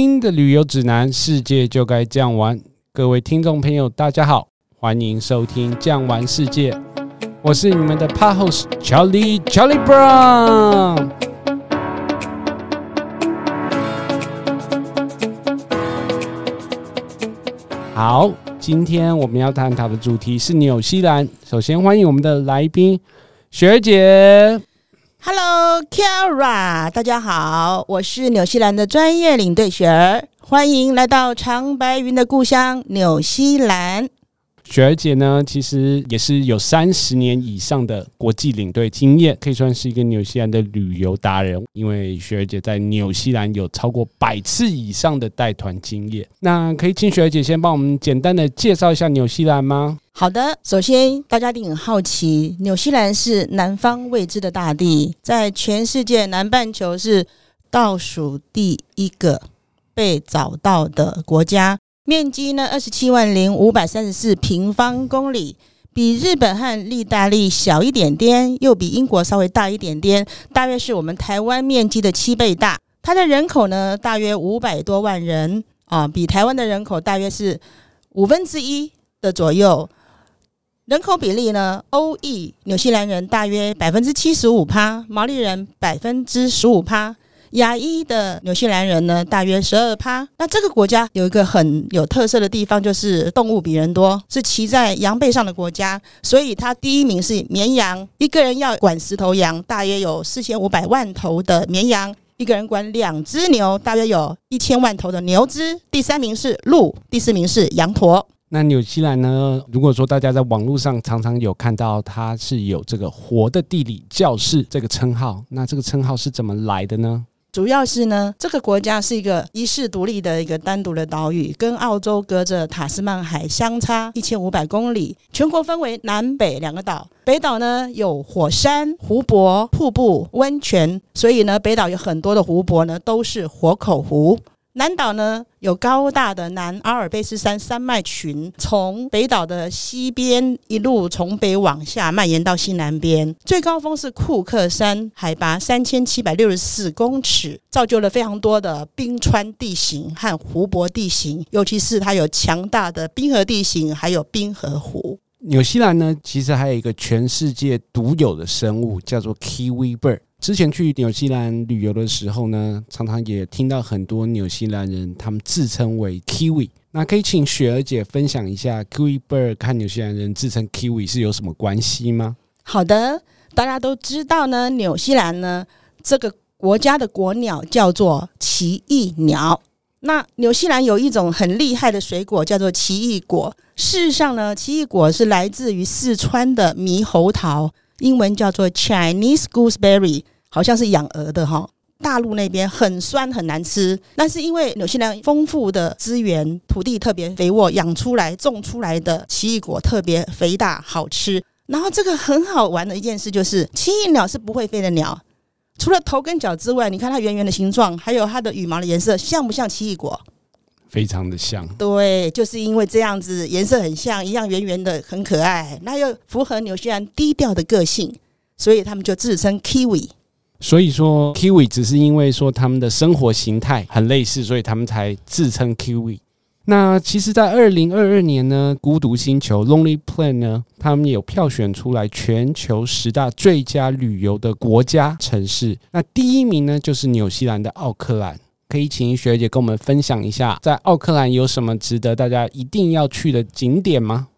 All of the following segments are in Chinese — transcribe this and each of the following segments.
听的旅游指南，世界就该这样玩。各位听众朋友，大家好，欢迎收听《酱玩世界》，我是你们的 Pod host Charlie Charlie Brown。好，今天我们要探讨的主题是纽西兰。首先欢迎我们的来宾雪儿姐。Hello，Kara，大家好，我是纽西兰的专业领队雪儿，欢迎来到长白云的故乡纽西兰。雪儿姐呢，其实也是有三十年以上的国际领队经验，可以算是一个纽西兰的旅游达人。因为雪儿姐在纽西兰有超过百次以上的带团经验。那可以请雪儿姐先帮我们简单的介绍一下纽西兰吗？好的，首先大家一定很好奇，纽西兰是南方未知的大地，在全世界南半球是倒数第一个被找到的国家。面积呢，二十七万零五百三十四平方公里，比日本和意大利小一点点，又比英国稍微大一点点，大约是我们台湾面积的七倍大。它的人口呢，大约五百多万人啊，比台湾的人口大约是五分之一的左右。人口比例呢，欧裔纽西兰人大约百分之七十五趴，毛利人百分之十五趴。牙医的纽西兰人呢，大约十二趴。那这个国家有一个很有特色的地方，就是动物比人多，是骑在羊背上的国家，所以它第一名是绵羊，一个人要管十头羊，大约有四千五百万头的绵羊；一个人管两只牛，大约有一千万头的牛只。第三名是鹿，第四名是羊驼。那纽西兰呢？如果说大家在网络上常常有看到，它是有这个“活的地理教室”这个称号，那这个称号是怎么来的呢？主要是呢，这个国家是一个一世独立的一个单独的岛屿，跟澳洲隔着塔斯曼海相差一千五百公里。全国分为南北两个岛，北岛呢有火山、湖泊、瀑布、温泉，所以呢，北岛有很多的湖泊呢都是活口湖。南岛呢有高大的南阿尔卑斯山山脉群，从北岛的西边一路从北往下蔓延到西南边，最高峰是库克山，海拔三千七百六十四公尺，造就了非常多的冰川地形和湖泊地形，尤其是它有强大的冰河地形，还有冰河湖。纽西兰呢，其实还有一个全世界独有的生物，叫做 Kiwi bird。之前去纽西兰旅游的时候呢，常常也听到很多纽西兰人他们自称为 Kiwi。那可以请雪儿姐分享一下 Kiwi bird 和纽西兰人自称 Kiwi 是有什么关系吗？好的，大家都知道呢，纽西兰呢这个国家的国鸟叫做奇异鸟。那纽西兰有一种很厉害的水果叫做奇异果。事实上呢，奇异果是来自于四川的猕猴桃。英文叫做 Chinese gooseberry，好像是养鹅的哈。大陆那边很酸很难吃，但是因为纽西兰丰富的资源，土地特别肥沃，养出来种出来的奇异果特别肥大好吃。然后这个很好玩的一件事就是，奇异鸟是不会飞的鸟，除了头跟脚之外，你看它圆圆的形状，还有它的羽毛的颜色，像不像奇异果？非常的像，对，就是因为这样子，颜色很像，一样圆圆的，很可爱，那又符合纽西兰低调的个性，所以他们就自称 Kiwi。所以说，Kiwi 只是因为说他们的生活形态很类似，所以他们才自称 Kiwi。那其实，在二零二二年呢，孤独星球 Lonely Planet 呢，他们也有票选出来全球十大最佳旅游的国家城市，那第一名呢，就是纽西兰的奥克兰。可以请学姐跟我们分享一下，在奥克兰有什么值得大家一定要去的景点吗？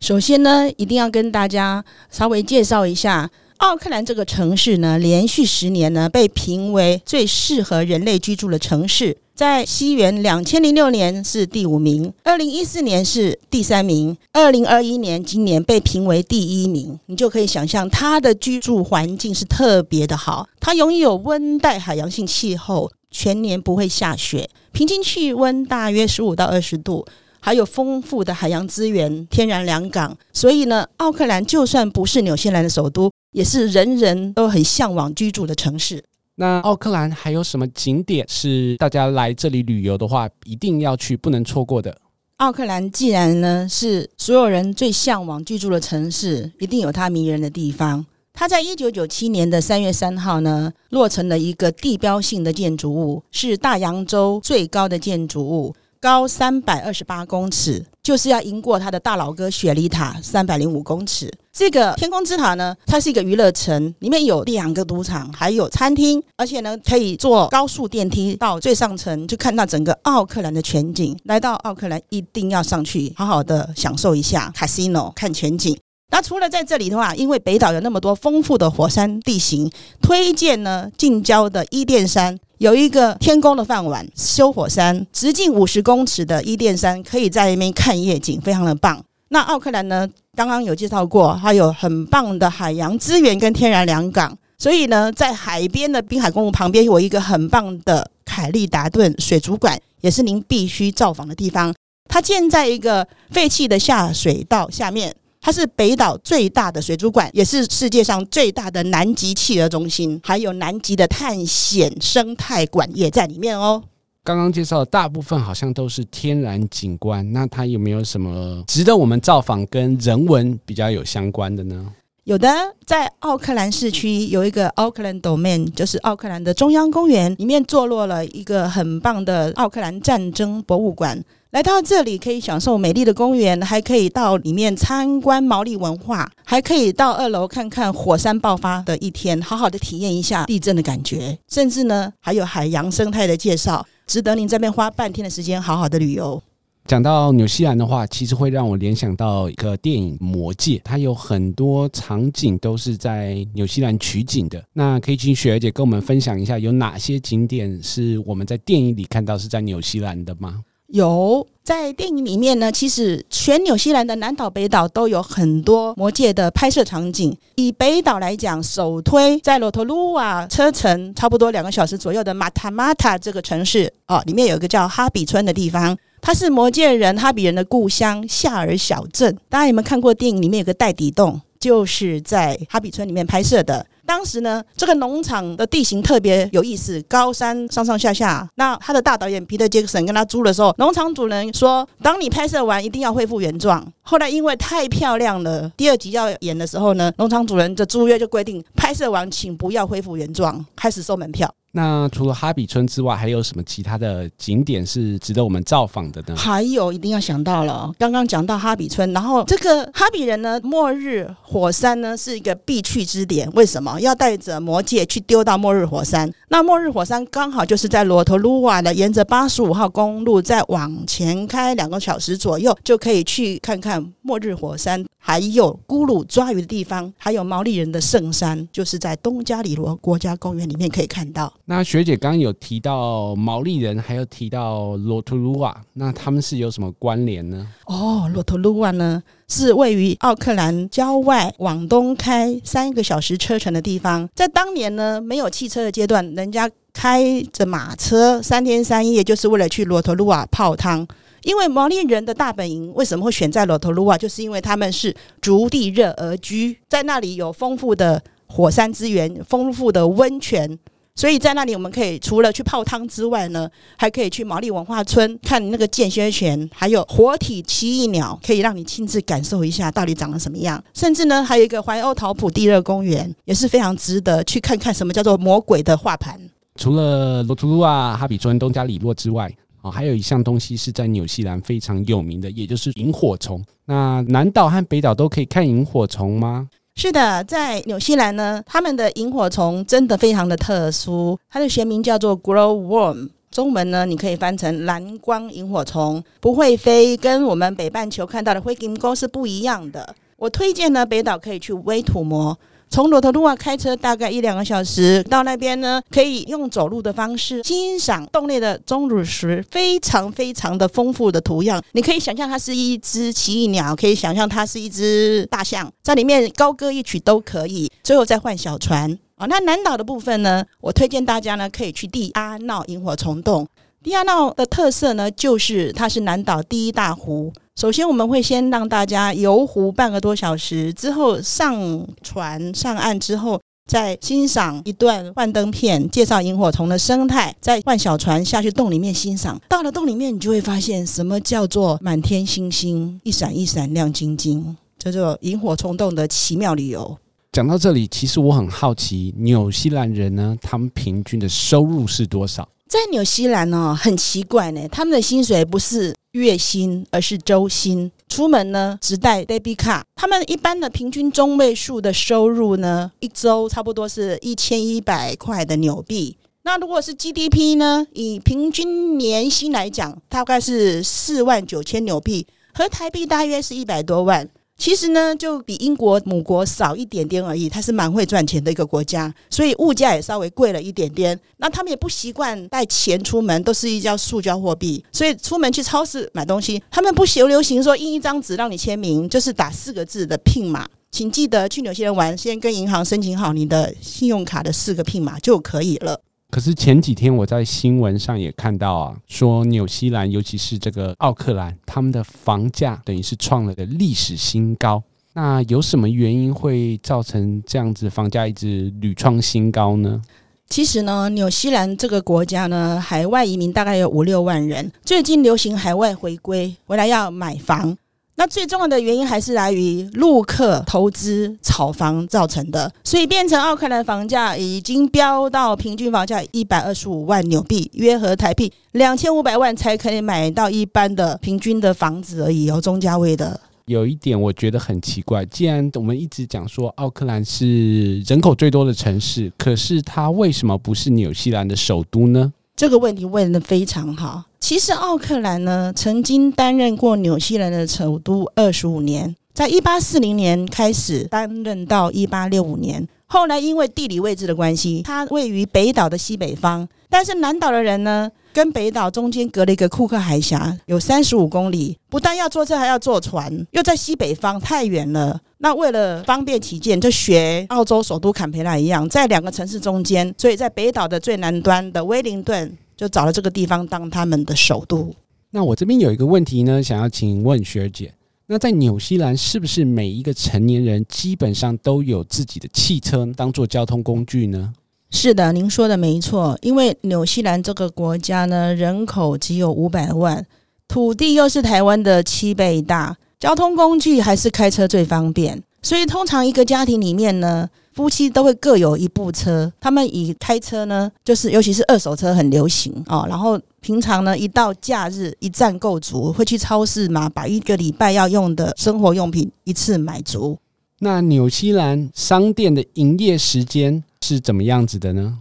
首先呢，一定要跟大家稍微介绍一下奥克兰这个城市呢，连续十年呢被评为最适合人类居住的城市。在西元两千零六年是第五名，二零一四年是第三名，二零二一年今年被评为第一名。你就可以想象它的居住环境是特别的好，它拥有温带海洋性气候。全年不会下雪，平均气温大约十五到二十度，还有丰富的海洋资源、天然良港。所以呢，奥克兰就算不是纽西兰的首都，也是人人都很向往居住的城市。那奥克兰还有什么景点是大家来这里旅游的话一定要去、不能错过的？奥克兰既然呢是所有人最向往居住的城市，一定有它迷人的地方。它在一九九七年的三月三号呢，落成了一个地标性的建筑物，是大洋洲最高的建筑物，高三百二十八公尺，就是要赢过它的大老哥雪梨塔三百零五公尺。这个天空之塔呢，它是一个娱乐城，里面有两个赌场，还有餐厅，而且呢，可以坐高速电梯到最上层，就看到整个奥克兰的全景。来到奥克兰，一定要上去好好的享受一下 Casino 看全景。那除了在这里的话，因为北岛有那么多丰富的火山地形，推荐呢近郊的伊甸山有一个天宫的饭碗修火山，直径五十公尺的伊甸山，可以在那边看夜景，非常的棒。那奥克兰呢，刚刚有介绍过，它有很棒的海洋资源跟天然良港，所以呢，在海边的滨海公路旁边有一个很棒的凯利达顿水族馆，也是您必须造访的地方。它建在一个废弃的下水道下面。它是北岛最大的水族馆，也是世界上最大的南极企鹅中心，还有南极的探险生态馆也在里面哦。刚刚介绍的大部分好像都是天然景观，那它有没有什么值得我们造访跟人文比较有相关的呢？有的，在奥克兰市区有一个奥克兰 Domain，就是奥克兰的中央公园，里面坐落了一个很棒的奥克兰战争博物馆。来到这里可以享受美丽的公园，还可以到里面参观毛利文化，还可以到二楼看看火山爆发的一天，好好的体验一下地震的感觉，甚至呢还有海洋生态的介绍，值得您这边花半天的时间好好的旅游。讲到纽西兰的话，其实会让我联想到一个电影《魔戒》，它有很多场景都是在纽西兰取景的。那可以请雪儿姐跟我们分享一下，有哪些景点是我们在电影里看到是在纽西兰的吗？有，在电影里面呢，其实全纽西兰的南岛、北岛都有很多魔戒的拍摄场景。以北岛来讲，首推在罗托鲁瓦车程差不多两个小时左右的马塔马塔这个城市哦，里面有一个叫哈比村的地方，它是魔戒人哈比人的故乡夏尔小镇。大家有没有看过电影里面有个袋底洞，就是在哈比村里面拍摄的。当时呢，这个农场的地形特别有意思，高山上上下下。那他的大导演皮特杰克森跟他租的时候，农场主人说：“当你拍摄完，一定要恢复原状。”后来因为太漂亮了，第二集要演的时候呢，农场主人的租约就规定，拍摄完请不要恢复原状，开始收门票。那除了哈比村之外，还有什么其他的景点是值得我们造访的呢？还有一定要想到了，刚刚讲到哈比村，然后这个哈比人呢，末日火山呢是一个必去之点。为什么要带着魔戒去丢到末日火山？那末日火山刚好就是在罗托鲁瓦的，沿着八十五号公路再往前开两个小时左右，就可以去看看末日火山。还有咕噜抓鱼的地方，还有毛利人的圣山，就是在东加里罗国家公园里面可以看到。那学姐刚刚有提到毛利人，还有提到罗托鲁瓦，那他们是有什么关联呢？哦，罗托鲁瓦呢是位于奥克兰郊外，往东开三个小时车程的地方。在当年呢，没有汽车的阶段，人家开着马车三天三夜，就是为了去罗托鲁瓦泡汤。因为毛利人的大本营为什么会选在罗托鲁瓦？就是因为他们是逐地热而居，在那里有丰富的火山资源、丰富的温泉，所以在那里我们可以除了去泡汤之外呢，还可以去毛利文化村看那个间歇泉，还有活体奇异鸟，可以让你亲自感受一下到底长得什么样。甚至呢，还有一个怀欧陶普地热公园，也是非常值得去看看什么叫做魔鬼的画盘。除了罗托鲁瓦、哈比村、东加里洛之外。哦，还有一项东西是在纽西兰非常有名的，也就是萤火虫。那南岛和北岛都可以看萤火虫吗？是的，在纽西兰呢，他们的萤火虫真的非常的特殊，它的学名叫做 glowworm，中文呢你可以翻成蓝光萤火虫，不会飞，跟我们北半球看到的灰金钩是不一样的。我推荐呢，北岛可以去威土摩。从罗托鲁瓦开车大概一两个小时到那边呢，可以用走路的方式欣赏洞内的钟乳石，非常非常的丰富的图样。你可以想象它是一只奇异鸟，可以想象它是一只大象，在里面高歌一曲都可以。最后再换小船啊。那南岛的部分呢，我推荐大家呢可以去蒂阿闹萤火虫洞。蒂阿闹的特色呢，就是它是南岛第一大湖。首先，我们会先让大家游湖半个多小时，之后上船上岸之后，再欣赏一段幻灯片，介绍萤火虫的生态，再换小船下去洞里面欣赏。到了洞里面，你就会发现什么叫做满天星星，一闪一闪亮晶晶，叫做萤火虫洞的奇妙旅游。讲到这里，其实我很好奇，纽西兰人呢，他们平均的收入是多少？在纽西兰呢，很奇怪呢，他们的薪水不是月薪，而是周薪。出门呢，只带 debit card。他们一般的平均中位数的收入呢，一周差不多是一千一百块的纽币。那如果是 GDP 呢，以平均年薪来讲，大概是四万九千纽币，和台币大约是一百多万。其实呢，就比英国母国少一点点而已。它是蛮会赚钱的一个国家，所以物价也稍微贵了一点点。那他们也不习惯带钱出门，都是一叫塑胶货币。所以出门去超市买东西，他们不流流行说印一张纸让你签名，就是打四个字的 PIN 码。请记得去纽西兰玩，先跟银行申请好你的信用卡的四个 PIN 码就可以了。可是前几天我在新闻上也看到啊，说纽西兰，尤其是这个奥克兰，他们的房价等于是创了个历史新高。那有什么原因会造成这样子房价一直屡创新高呢？其实呢，纽西兰这个国家呢，海外移民大概有五六万人，最近流行海外回归，回来要买房。那最重要的原因还是来于陆客投资炒房造成的，所以变成奥克兰房价已经飙到平均房价一百二十五万纽币，约合台币两千五百万才可以买到一般的平均的房子而已，有中价位的。有一点我觉得很奇怪，既然我们一直讲说奥克兰是人口最多的城市，可是它为什么不是纽西兰的首都呢？这个问题问得非常好。其实奥克兰呢，曾经担任过纽西兰的首都二十五年，在一八四零年开始担任到一八六五年。后来因为地理位置的关系，它位于北岛的西北方。但是南岛的人呢，跟北岛中间隔了一个库克海峡，有三十五公里，不但要坐车，还要坐船，又在西北方，太远了。那为了方便起见，就学澳洲首都坎培拉一样，在两个城市中间，所以在北岛的最南端的威灵顿就找了这个地方当他们的首都。那我这边有一个问题呢，想要请问学姐，那在纽西兰是不是每一个成年人基本上都有自己的汽车当做交通工具呢？是的，您说的没错，因为纽西兰这个国家呢，人口只有五百万，土地又是台湾的七倍大。交通工具还是开车最方便，所以通常一个家庭里面呢，夫妻都会各有一部车。他们以开车呢，就是尤其是二手车很流行哦。然后平常呢，一到假日一站购足，会去超市嘛，把一个礼拜要用的生活用品一次买足。那纽西兰商店的营业时间是怎么样子的呢？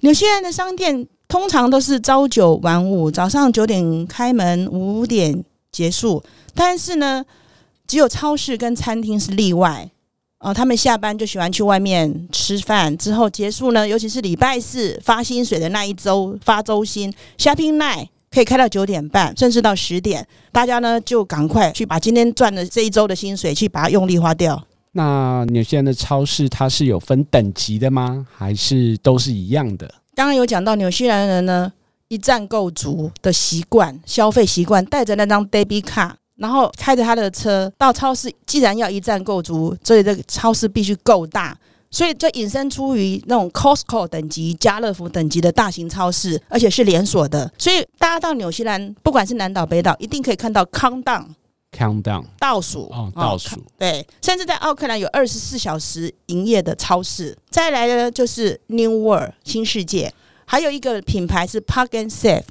纽西兰的商店通常都是朝九晚五，早上九点开门，五点结束。但是呢，只有超市跟餐厅是例外哦，他们下班就喜欢去外面吃饭，之后结束呢，尤其是礼拜四发薪水的那一周发周薪，Shopping Night 可以开到九点半，甚至到十点，大家呢就赶快去把今天赚的这一周的薪水去把它用力花掉。那纽西兰的超市它是有分等级的吗？还是都是一样的？刚刚有讲到纽西兰人呢，一站购足的习惯，消费习惯，带着那张 debit card。然后开着他的车到超市，既然要一站购足，所以这个超市必须够大，所以就引申出于那种 Costco 等级、家乐福等级的大型超市，而且是连锁的。所以大家到纽西兰，不管是南岛北岛，一定可以看到 Countdown，Countdown 倒数哦，倒数、哦、对，甚至在奥克兰有二十四小时营业的超市。再来呢，就是 New World 新世界，还有一个品牌是 Park and Save。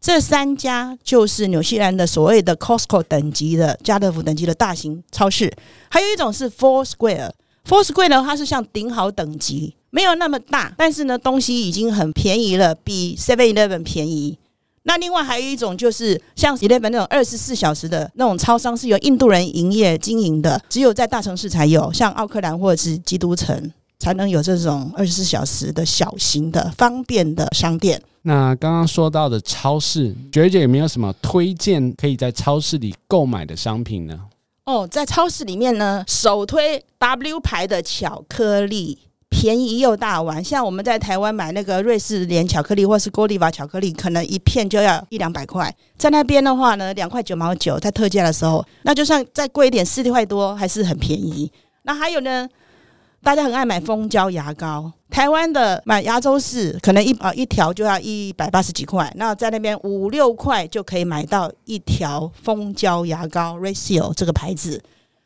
这三家就是纽西兰的所谓的 Costco 等级的家乐福等级的大型超市，还有一种是 Four Square。Four Square 呢，它是像顶好等级，没有那么大，但是呢，东西已经很便宜了，比 Seven Eleven 便宜。那另外还有一种就是像 Eleven 那种二十四小时的那种超商，是由印度人营业经营的，只有在大城市才有，像奥克兰或者是基督城才能有这种二十四小时的小型的方便的商店。那刚刚说到的超市，学姐有没有什么推荐可以在超市里购买的商品呢？哦，在超市里面呢，首推 W 牌的巧克力，便宜又大碗。像我们在台湾买那个瑞士莲巧克力或是 Godiva 巧克力，可能一片就要一两百块。在那边的话呢，两块九毛九，在特价的时候，那就算再贵一点，四块多还是很便宜。那还有呢？大家很爱买蜂胶牙膏，台湾的买牙周氏可能一啊一条就要一百八十几块，那在那边五六块就可以买到一条蜂胶牙膏 Resil 这个牌子。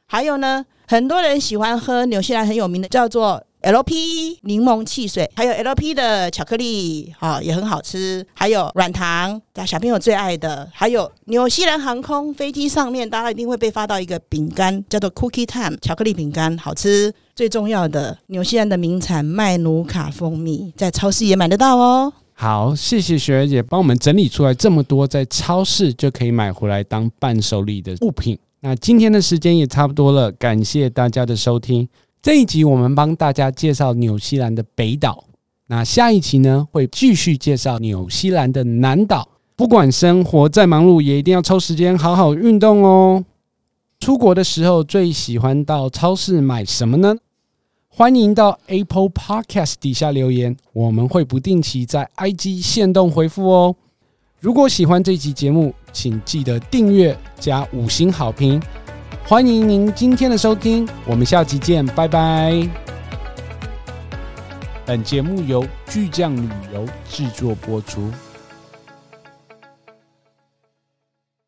还有呢，很多人喜欢喝纽西兰很有名的叫做 LP 柠檬汽水，还有 LP 的巧克力，啊，也很好吃。还有软糖，小朋友最爱的。还有纽西兰航空飞机上面，大家一定会被发到一个饼干，叫做 Cookie Time 巧克力饼干，好吃。最重要的，纽西兰的名产麦努卡蜂蜜，在超市也买得到哦。好，谢谢雪儿姐帮我们整理出来这么多，在超市就可以买回来当伴手礼的物品。那今天的时间也差不多了，感谢大家的收听。这一集我们帮大家介绍纽西兰的北岛，那下一期呢，会继续介绍纽西兰的南岛。不管生活再忙碌，也一定要抽时间好好运动哦。出国的时候最喜欢到超市买什么呢？欢迎到 Apple Podcast 底下留言，我们会不定期在 IG 限动回复哦。如果喜欢这期节目，请记得订阅加五星好评。欢迎您今天的收听，我们下期见，拜拜。本节目由巨匠旅游制作播出。